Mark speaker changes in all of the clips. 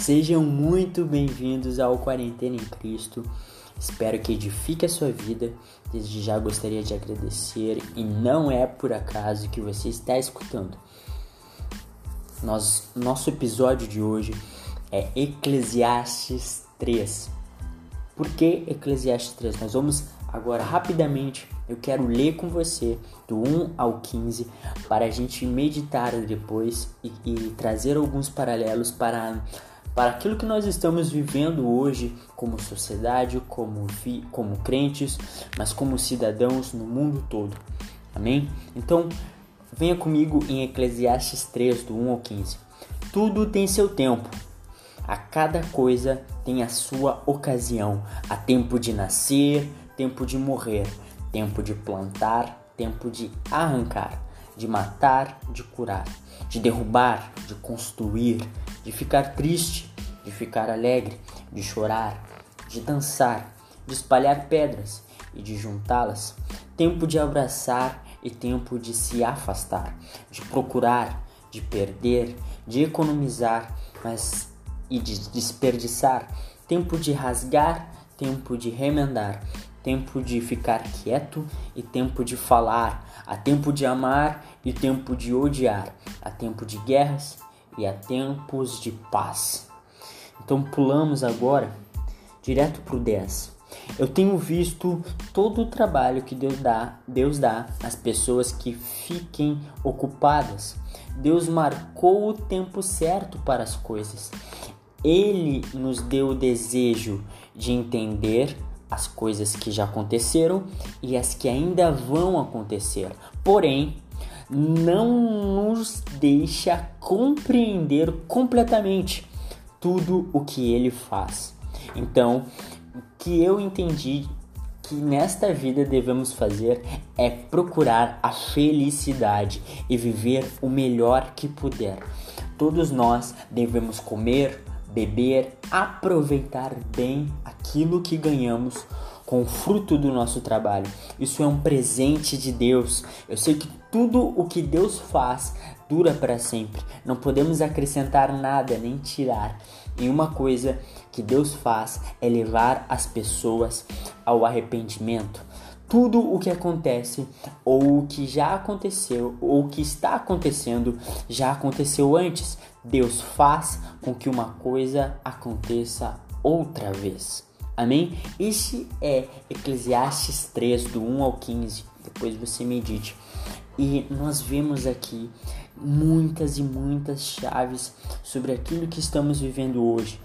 Speaker 1: Sejam muito bem-vindos ao Quarentena em Cristo. Espero que edifique a sua vida. Desde já gostaria de agradecer e não é por acaso que você está escutando. Nós, nosso episódio de hoje é Eclesiastes 3. Por que Eclesiastes 3? Nós vamos agora rapidamente, eu quero ler com você do 1 ao 15 para a gente meditar depois e, e trazer alguns paralelos para para aquilo que nós estamos vivendo hoje como sociedade, como, vi, como crentes, mas como cidadãos no mundo todo. Amém? Então, venha comigo em Eclesiastes 3, do 1 ao 15. Tudo tem seu tempo. A cada coisa tem a sua ocasião. Há tempo de nascer, tempo de morrer, tempo de plantar, tempo de arrancar, de matar, de curar, de derrubar, de construir, de ficar triste, de ficar alegre, de chorar, de dançar, de espalhar pedras e de juntá-las, tempo de abraçar e tempo de se afastar, de procurar, de perder, de economizar, mas e de desperdiçar, tempo de rasgar, tempo de remendar, tempo de ficar quieto e tempo de falar, há tempo de amar e tempo de odiar, há tempo de guerras e há tempos de paz. Então pulamos agora direto para o 10. Eu tenho visto todo o trabalho que Deus dá, Deus dá às pessoas que fiquem ocupadas. Deus marcou o tempo certo para as coisas. Ele nos deu o desejo de entender as coisas que já aconteceram e as que ainda vão acontecer. Porém, não nos deixa compreender completamente tudo o que ele faz. Então, o que eu entendi que nesta vida devemos fazer é procurar a felicidade e viver o melhor que puder. Todos nós devemos comer, beber, aproveitar bem aquilo que ganhamos com o fruto do nosso trabalho. Isso é um presente de Deus. Eu sei que tudo o que Deus faz dura para sempre. Não podemos acrescentar nada nem tirar. E uma coisa que Deus faz é levar as pessoas ao arrependimento. Tudo o que acontece, ou o que já aconteceu, ou o que está acontecendo, já aconteceu antes. Deus faz com que uma coisa aconteça outra vez. Amém? Este é Eclesiastes 3, do 1 ao 15. Depois você medite. E nós vemos aqui muitas e muitas chaves sobre aquilo que estamos vivendo hoje.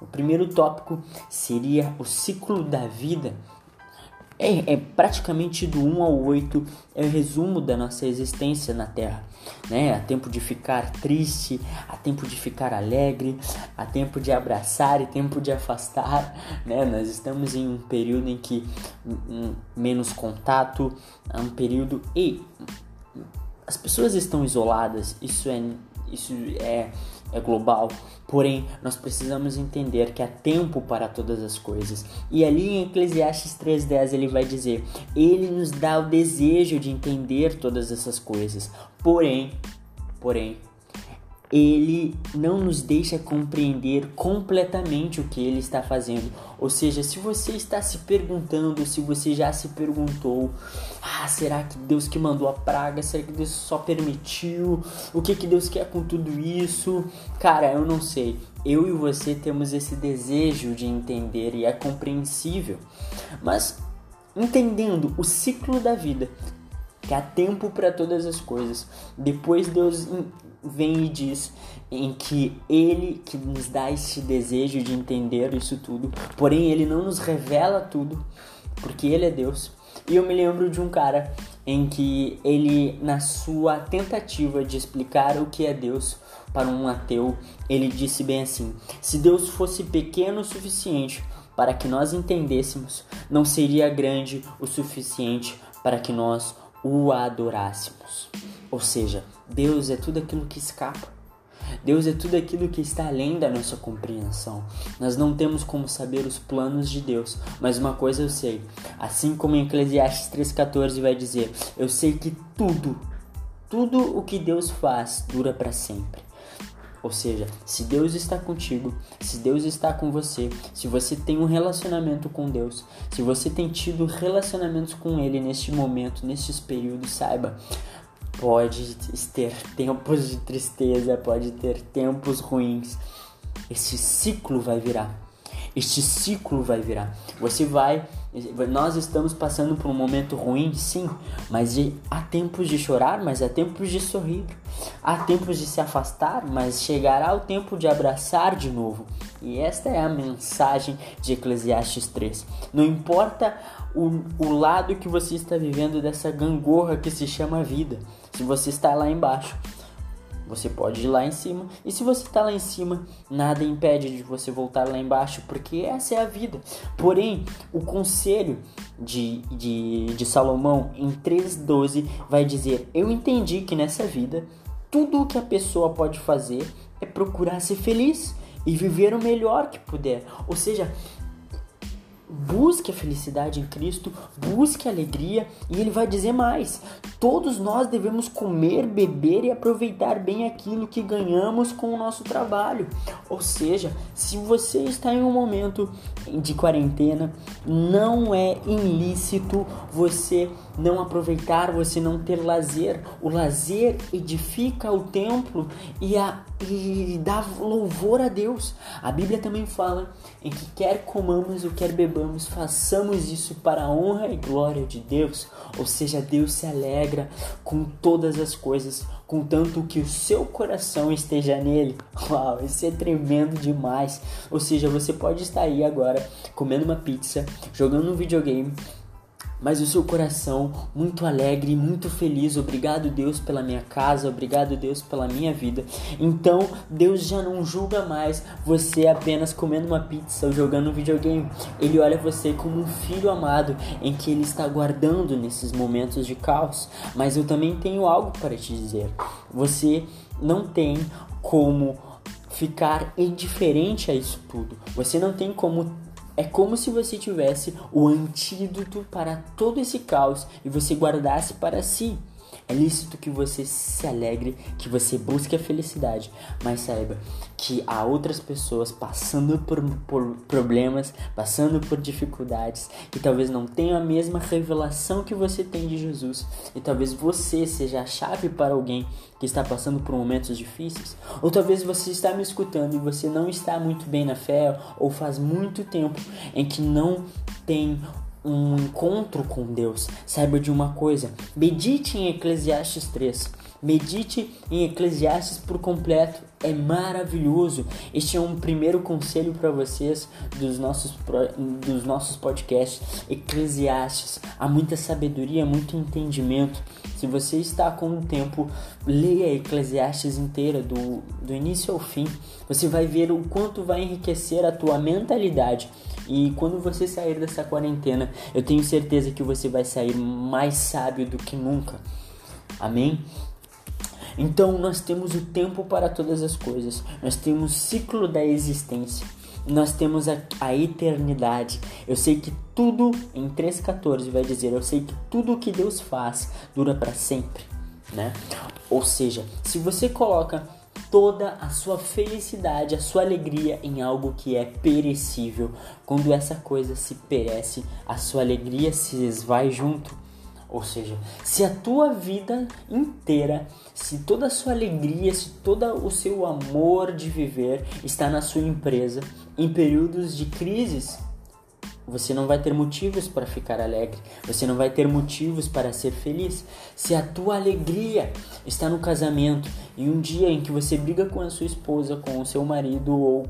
Speaker 1: O primeiro tópico seria o ciclo da vida. É, é, praticamente do 1 ao 8 é o resumo da nossa existência na Terra. Né? Há tempo de ficar triste, há tempo de ficar alegre, há tempo de abraçar e tempo de afastar. Né? Nós estamos em um período em que um, menos contato, há um período e as pessoas estão isoladas, isso é, isso é, é global. Porém, nós precisamos entender que há tempo para todas as coisas. E ali em Eclesiastes 3:10 ele vai dizer: "Ele nos dá o desejo de entender todas essas coisas. Porém, porém, ele não nos deixa compreender completamente o que ele está fazendo. Ou seja, se você está se perguntando, se você já se perguntou, ah, será que Deus que mandou a praga? Será que Deus só permitiu? O que que Deus quer com tudo isso? Cara, eu não sei. Eu e você temos esse desejo de entender e é compreensível. Mas entendendo o ciclo da vida, que há tempo para todas as coisas. Depois Deus vem e diz em que ele que nos dá esse desejo de entender isso tudo, porém ele não nos revela tudo, porque ele é Deus. E eu me lembro de um cara em que ele, na sua tentativa de explicar o que é Deus para um ateu, ele disse bem assim: se Deus fosse pequeno o suficiente para que nós entendêssemos, não seria grande o suficiente para que nós o adorássemos. Ou seja, Deus é tudo aquilo que escapa. Deus é tudo aquilo que está além da nossa compreensão. Nós não temos como saber os planos de Deus, mas uma coisa eu sei. Assim como em Eclesiastes 3,14 vai dizer: Eu sei que tudo, tudo o que Deus faz dura para sempre. Ou seja, se Deus está contigo, se Deus está com você, se você tem um relacionamento com Deus, se você tem tido relacionamentos com Ele neste momento, nestes períodos, saiba, pode ter tempos de tristeza, pode ter tempos ruins. Esse ciclo vai virar. Este ciclo vai virar. Você vai nós estamos passando por um momento ruim, sim, mas há tempos de chorar, mas há tempos de sorrir. Há tempos de se afastar, mas chegará o tempo de abraçar de novo. E esta é a mensagem de Eclesiastes 3. Não importa o, o lado que você está vivendo dessa gangorra que se chama vida, se você está lá embaixo, você pode ir lá em cima. E se você está lá em cima, nada impede de você voltar lá embaixo, porque essa é a vida. Porém, o conselho de, de, de Salomão em 3,12 vai dizer: Eu entendi que nessa vida, tudo o que a pessoa pode fazer é procurar ser feliz e viver o melhor que puder. Ou seja, busque a felicidade em Cristo, busque a alegria, e ele vai dizer mais: todos nós devemos comer, beber e aproveitar bem aquilo que ganhamos com o nosso trabalho. Ou seja, se você está em um momento de quarentena, não é ilícito você não aproveitar, você não ter lazer. O lazer edifica o templo e, a, e dá louvor a Deus. A Bíblia também fala em que quer comamos ou quer bebamos, façamos isso para a honra e glória de Deus. Ou seja, Deus se alegra com todas as coisas, contanto que o seu coração esteja nele. Uau, isso é tremendo demais. Ou seja, você pode estar aí agora comendo uma pizza, jogando um videogame mas o seu coração muito alegre, muito feliz. Obrigado, Deus, pela minha casa, obrigado, Deus, pela minha vida. Então, Deus já não julga mais você apenas comendo uma pizza ou jogando um videogame. Ele olha você como um filho amado em que ele está guardando nesses momentos de caos. Mas eu também tenho algo para te dizer. Você não tem como ficar indiferente a isso tudo. Você não tem como é como se você tivesse o antídoto para todo esse caos e você guardasse para si. É lícito que você se alegre, que você busque a felicidade, mas saiba que há outras pessoas passando por, por, problemas, passando por dificuldades, que talvez não tenham a mesma revelação que você tem de Jesus, e talvez você seja a chave para alguém que está passando por momentos difíceis, ou talvez você está me escutando e você não está muito bem na fé, ou faz muito tempo em que não tem um encontro com Deus, saiba de uma coisa: medite em Eclesiastes 3. Medite em Eclesiastes por completo, é maravilhoso. Este é um primeiro conselho para vocês dos nossos, dos nossos podcasts. Eclesiastes, há muita sabedoria, muito entendimento. Se você está com um tempo, leia Eclesiastes inteira, do, do início ao fim. Você vai ver o quanto vai enriquecer a tua mentalidade e quando você sair dessa quarentena, eu tenho certeza que você vai sair mais sábio do que nunca. Amém? Então nós temos o tempo para todas as coisas. Nós temos o ciclo da existência. Nós temos a, a eternidade. Eu sei que tudo em 3:14 vai dizer, eu sei que tudo o que Deus faz dura para sempre, né? Ou seja, se você coloca toda a sua felicidade, a sua alegria em algo que é perecível. Quando essa coisa se perece, a sua alegria se esvai junto. Ou seja, se a tua vida inteira, se toda a sua alegria, se todo o seu amor de viver está na sua empresa, em períodos de crises, você não vai ter motivos para ficar alegre, você não vai ter motivos para ser feliz. Se a tua alegria está no casamento e um dia em que você briga com a sua esposa, com o seu marido ou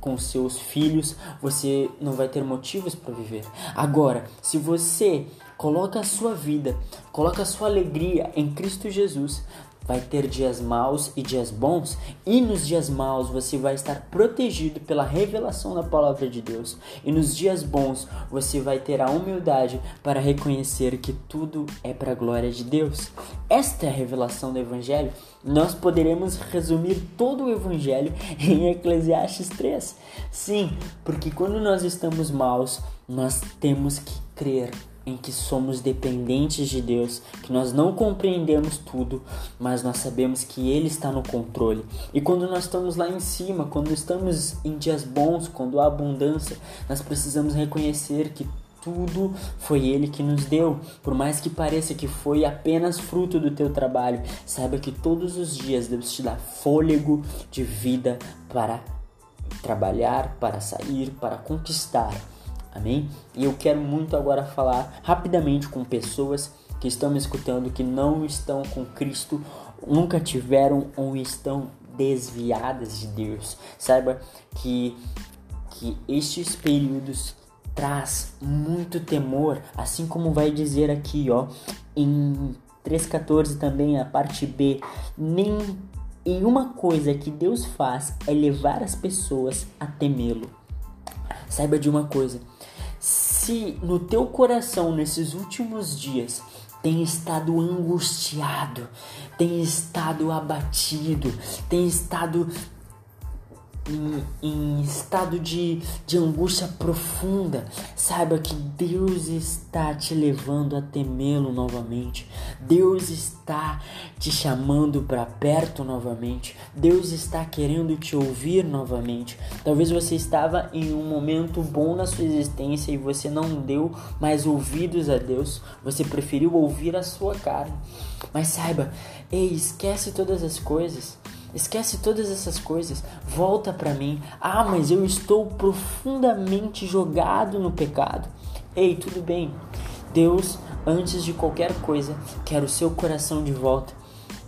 Speaker 1: com seus filhos, você não vai ter motivos para viver. Agora, se você coloca a sua vida, coloca a sua alegria em Cristo Jesus, vai ter dias maus e dias bons, e nos dias maus você vai estar protegido pela revelação da palavra de Deus, e nos dias bons você vai ter a humildade para reconhecer que tudo é para a glória de Deus. Esta é a revelação do Evangelho. Nós poderemos resumir todo o Evangelho em Eclesiastes 3. Sim, porque quando nós estamos maus, nós temos que crer em que somos dependentes de Deus, que nós não compreendemos tudo, mas nós sabemos que Ele está no controle. E quando nós estamos lá em cima, quando estamos em dias bons, quando há abundância, nós precisamos reconhecer que tudo foi Ele que nos deu. Por mais que pareça que foi apenas fruto do teu trabalho, saiba que todos os dias Deus te dá fôlego de vida para trabalhar, para sair, para conquistar. Amém? E eu quero muito agora falar rapidamente com pessoas que estão me escutando que não estão com Cristo, nunca tiveram ou estão desviadas de Deus. Saiba que que estes períodos traz muito temor, assim como vai dizer aqui, ó, em 3:14 também a parte B, nem e uma coisa que Deus faz é levar as pessoas a temê-lo. Saiba de uma coisa: se no teu coração nesses últimos dias tem estado angustiado, tem estado abatido, tem estado em, em estado de, de angústia profunda, saiba que Deus está te levando a temê-lo novamente. Deus está te chamando para perto novamente. Deus está querendo te ouvir novamente. Talvez você estava em um momento bom na sua existência e você não deu mais ouvidos a Deus. Você preferiu ouvir a sua carne. Mas saiba, ei, esquece todas as coisas. Esquece todas essas coisas, volta para mim. Ah, mas eu estou profundamente jogado no pecado. Ei, tudo bem. Deus, antes de qualquer coisa, quer o seu coração de volta.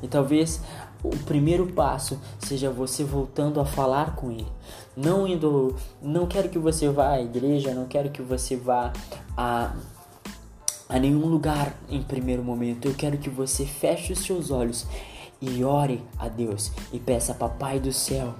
Speaker 1: E talvez o primeiro passo seja você voltando a falar com ele. Não indo, não quero que você vá à igreja, não quero que você vá a a nenhum lugar em primeiro momento. Eu quero que você feche os seus olhos e ore a Deus e peça, Papai do céu,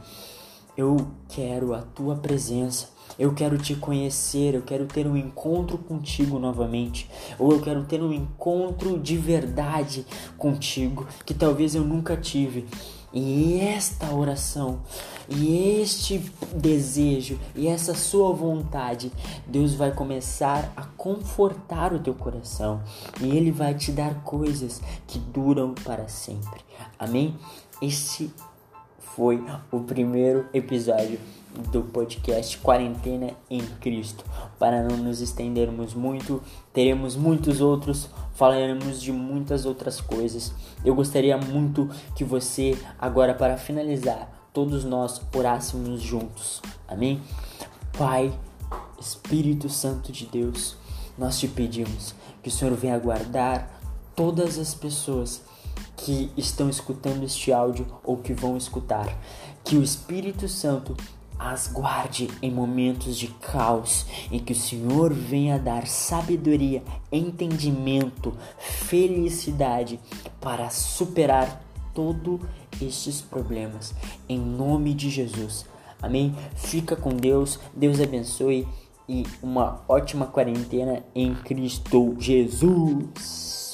Speaker 1: eu quero a tua presença. Eu quero te conhecer, eu quero ter um encontro contigo novamente, ou eu quero ter um encontro de verdade contigo que talvez eu nunca tive. E esta oração, e este desejo, e essa sua vontade, Deus vai começar a confortar o teu coração, e Ele vai te dar coisas que duram para sempre. Amém? Este foi o primeiro episódio do podcast Quarentena em Cristo. Para não nos estendermos muito, teremos muitos outros, falaremos de muitas outras coisas. Eu gostaria muito que você, agora para finalizar, todos nós orássemos juntos. Amém? Pai, Espírito Santo de Deus, nós te pedimos que o Senhor venha guardar todas as pessoas que estão escutando este áudio ou que vão escutar. Que o Espírito Santo as guarde em momentos de caos, em que o Senhor venha dar sabedoria, entendimento, felicidade para superar todos estes problemas. Em nome de Jesus. Amém? Fica com Deus, Deus abençoe e uma ótima quarentena em Cristo Jesus.